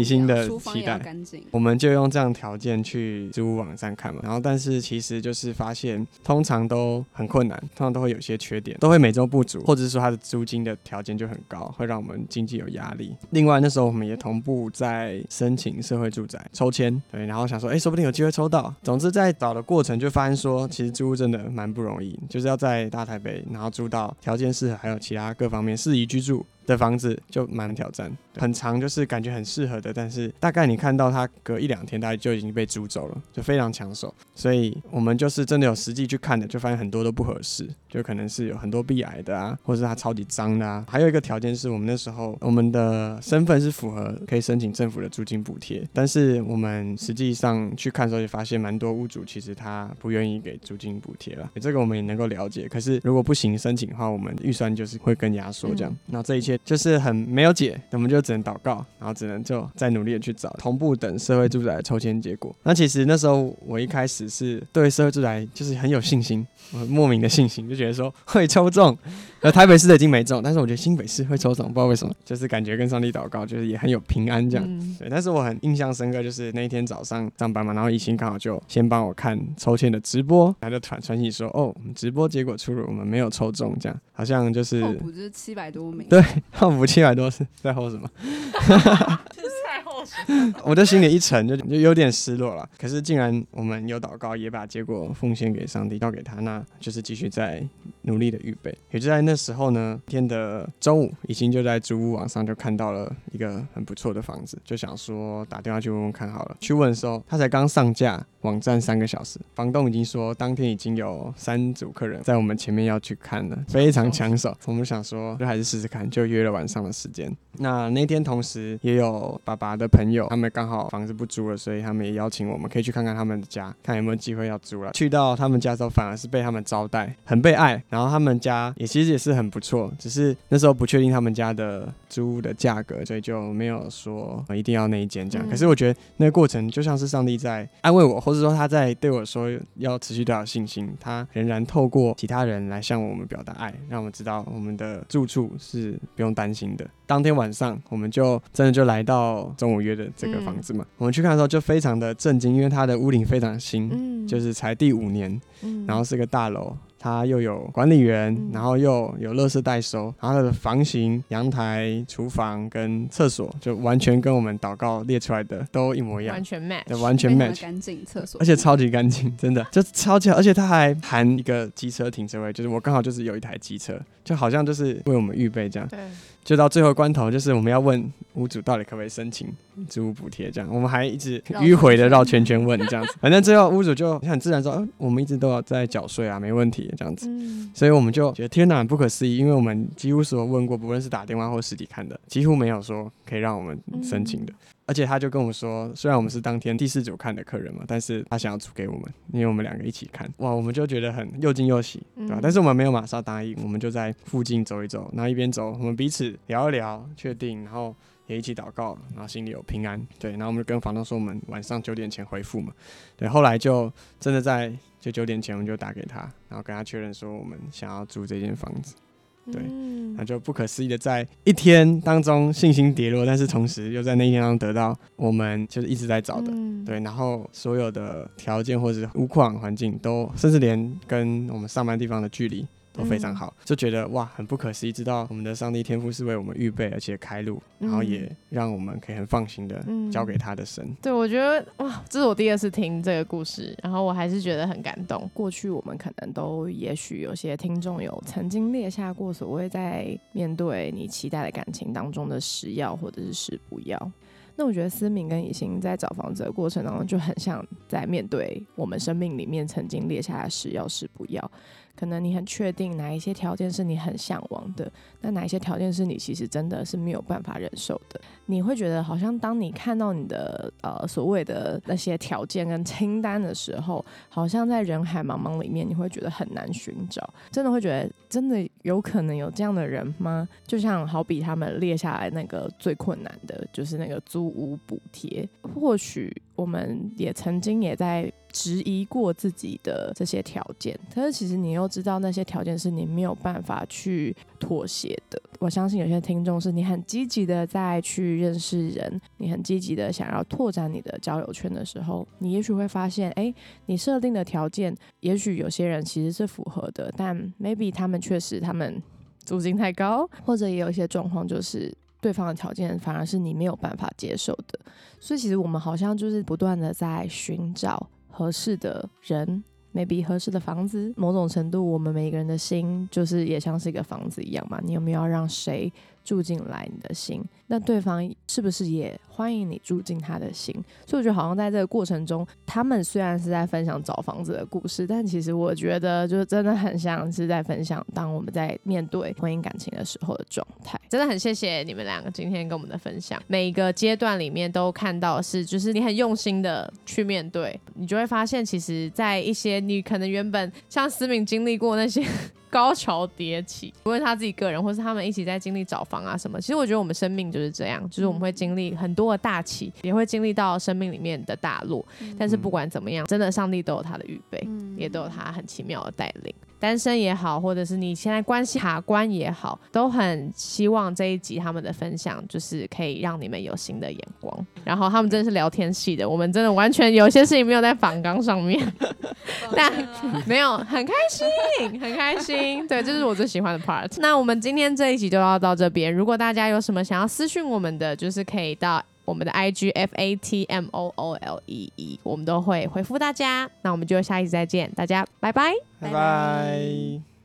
Speaker 2: 一心的期待。
Speaker 3: 干净。
Speaker 2: 我们就用这样条件去租屋网站看嘛，然后但是其实就是发现，通常常都很困难，通常都会有些缺点，都会美中不足，或者是说它的租金的条件就很高，会让我们经济有压力。另外那时候我们也同步在申请社会住宅抽签，对，然后想说，哎，说不定有机会抽到。总之在找的过程就发现说，其实租屋真的蛮不容易，就是要在大台北，然后租到条件适合，还有其他各方面适宜居住。的房子就蛮挑战，很长，就是感觉很适合的，但是大概你看到它隔一两天，大概就已经被租走了，就非常抢手。所以我们就是真的有实际去看的，就发现很多都不合适，就可能是有很多壁癌的啊，或者是它超级脏的啊。还有一个条件是我们那时候我们的身份是符合可以申请政府的租金补贴，但是我们实际上去看的时候也发现蛮多屋主其实他不愿意给租金补贴了，这个我们也能够了解。可是如果不行申请的话，我们预算就是会更压缩这样。那这一切就是很没有解，我们就只能祷告，然后只能就再努力的去找，同步等社会住宅的抽签结果。那其实那时候我一开始是对社会住宅就是很有信心，莫名的信心，就觉得说会抽中。呃，台北市的已经没中，但是我觉得新北市会抽中，不知道为什么，就是感觉跟上帝祷告，就是也很有平安这样。
Speaker 1: 嗯
Speaker 2: 对，但是我很印象深刻，就是那一天早上上班嘛，然后怡兴刚好就先帮我看抽签的直播，他就传传讯息说，哦，我们直播结果出炉，我们没有抽中，这样好像就是
Speaker 3: 候补就是七百多名，
Speaker 2: 对 号补七百多是在后什么？我的心里一沉，就就有点失落了。可是既然我们有祷告，也把结果奉献给上帝，交给他，那就是继续在努力的预备。也就在那时候呢，天的中午，已经就在租屋网上就看到了一个很不错的房子，就想说打电话去问问看好了。去问的时候，他才刚上架网站三个小时，房东已经说当天已经有三组客人在我们前面要去看了，非常抢手。我们想说，就还是试试看，就约了晚上的时间。那那天同时也有爸爸的朋友，他们刚好房子不租了，所以他们也邀请我们可以去看看他们的家，看有没有机会要租了。去到他们家之后，反而是被他们招待，很被爱。然后他们家也其实也是很不错，只是那时候不确定他们家的租屋的价格，所以就没有说呃一定要那一间这样。
Speaker 1: 嗯
Speaker 2: 可是我觉得那个过程就像是上帝在安慰我，或者说他在对我说要持续多少信心，他仍然透过其他人来向我们表达爱，让我们知道我们的住处是不用担心的。当天晚上，我们就真的就来到中午约的这个房子嘛。我们去看的时候就非常的震惊，因为它的屋顶非常新，
Speaker 1: 嗯
Speaker 2: 就是才第五年，
Speaker 1: 嗯
Speaker 2: 然后是个大楼。它又有管理员
Speaker 1: 嗯，
Speaker 2: 然后又有垃圾代收，然后它的房型、阳台、厨房跟厕所就完全跟我们祷告列出来的都一模一样。
Speaker 1: 完，全 match，
Speaker 2: 对，完全 match。
Speaker 3: 干净厕所，
Speaker 2: 而且超级干净，真的。就超级好，而且它还含一个机车停车位，就是我刚好就是有一台机车，就好像就是为我们预备这样。
Speaker 1: 对，
Speaker 2: 就到最后关头，就是我们要问屋主到底可不可以申请租屋补贴，这样我们还一直迂回的绕圈圈问这样子，反正最后屋主就很自然说，嗯、我们一直都要在缴税啊，没问题这样子。
Speaker 1: 嗯。
Speaker 2: 所以我们就觉得天哪，很不可思议，因为我们几乎所有问过，不论是打电话或实体看的，几乎没有说可以让我们申请的。而且他就跟我说，虽然我们是当天第四组看的客人嘛，但是他想要租给我们，因为我们两个一起看，哇，我们就觉得很又惊又喜，对吧、
Speaker 1: 嗯
Speaker 2: 但是我们没有马上答应，我们就在附近走一走，然后一边走，我们彼此聊一聊，确定，然后也一起祷告，然后心里有平安，对，然后我们就跟房东说，我们晚上九点前回复嘛，对，后来就真的在就九点前我们就打给他，然后跟他确认说我们想要租这间房子。对
Speaker 1: 嗯
Speaker 2: 那就不可思议的在一天当中信心跌落，但是同时又在那一天当中得到我们就是一直在找的，
Speaker 1: 嗯。
Speaker 2: 对，然后所有的条件或者是屋况环境都，甚至连跟我们上班地方的距离都非常
Speaker 4: 嗯
Speaker 2: 好，就觉得哇很不可思议，知道我们的上帝天赋是为我们预备而且开路，然后也让我们可以很放心的
Speaker 4: 嗯
Speaker 2: 交给他的神。
Speaker 4: 对，我觉得哇，这是我第二次听这个故事，然后我还是觉得很感动。过去我们可能都也许有些听众有曾经列下过所谓在面对你期待的感情当中的十要或者是十不要。那我觉得思敏跟以心在找房子的过程当中，就很像在面对我们生命里面曾经列下的十要是不要。可能你很确定哪一些条件是你很向往的，那哪一些条件是你其实真的是没有办法忍受的。你会觉得好像当你看到你的呃所谓的那些条件跟清单的时候，好像在人海茫茫里面，你会觉得很难寻找。真的会觉得，真的有可能有这样的人吗？就像好比他们列下来那个最困难的，就是那个租无补贴。或许我们也曾经也在质疑过自己的这些条件，可是其实你又知道那些条件是你没有办法去妥协的。我相信有些听众是你很积极的在去认识人，你很积极的想要拓展你的交友圈的时候，你也许会发现，哎，你设定的条件，也许有些人其实是符合的，但 maybe 他们确实他们租金太高，或者也有一些状况就是。对方的条件反而是你没有办法接受的，所以其实我们好像就是不断的在寻找合适的人，maybe 合适的房子。某种程度，我们每个人的心就是也像是一个房子一样嘛。你有没有要让谁住进来你的心？那对方是不是也欢迎你住进他的心？所以我觉得好像在这个过程中，他们虽然是在分享找房子的故事，但其实我觉得就是真的很像是在分享当我们在面对婚姻感情的时候的状态。真的很谢谢你们两个今天跟我们的分享，每一个阶段里面都看到是，就是你很用心的去面对，你就会发现，其实，在一些你可能原本像思敏经历过那些。高潮迭起，不论他自己个人，或是他们一起在经历找房啊什么。其实我觉得我们生命就是这样，就是我们会经历很多的大起，也会经历到生命里面的大落。但是不管怎么样，真的上帝都有他的预备，也都有他很奇妙的带领。单身也好，或者是你现在关系卡关也好，都很希望这一集他们的分享就是可以让你们有新的眼光。然后他们真的是聊天系的，我们真的完全有些事情没有在反纲上面，但没有很开心，很开心。对，这是我最喜欢的 part。那我们今天这一集就要到这边。如果大家有什么想要私讯我们的，就是可以到我们的 IG F A T M O O L E E，我们都会回复大家。那我们就下一集再见，大家拜拜。
Speaker 2: 拜
Speaker 3: 拜拜
Speaker 2: 拜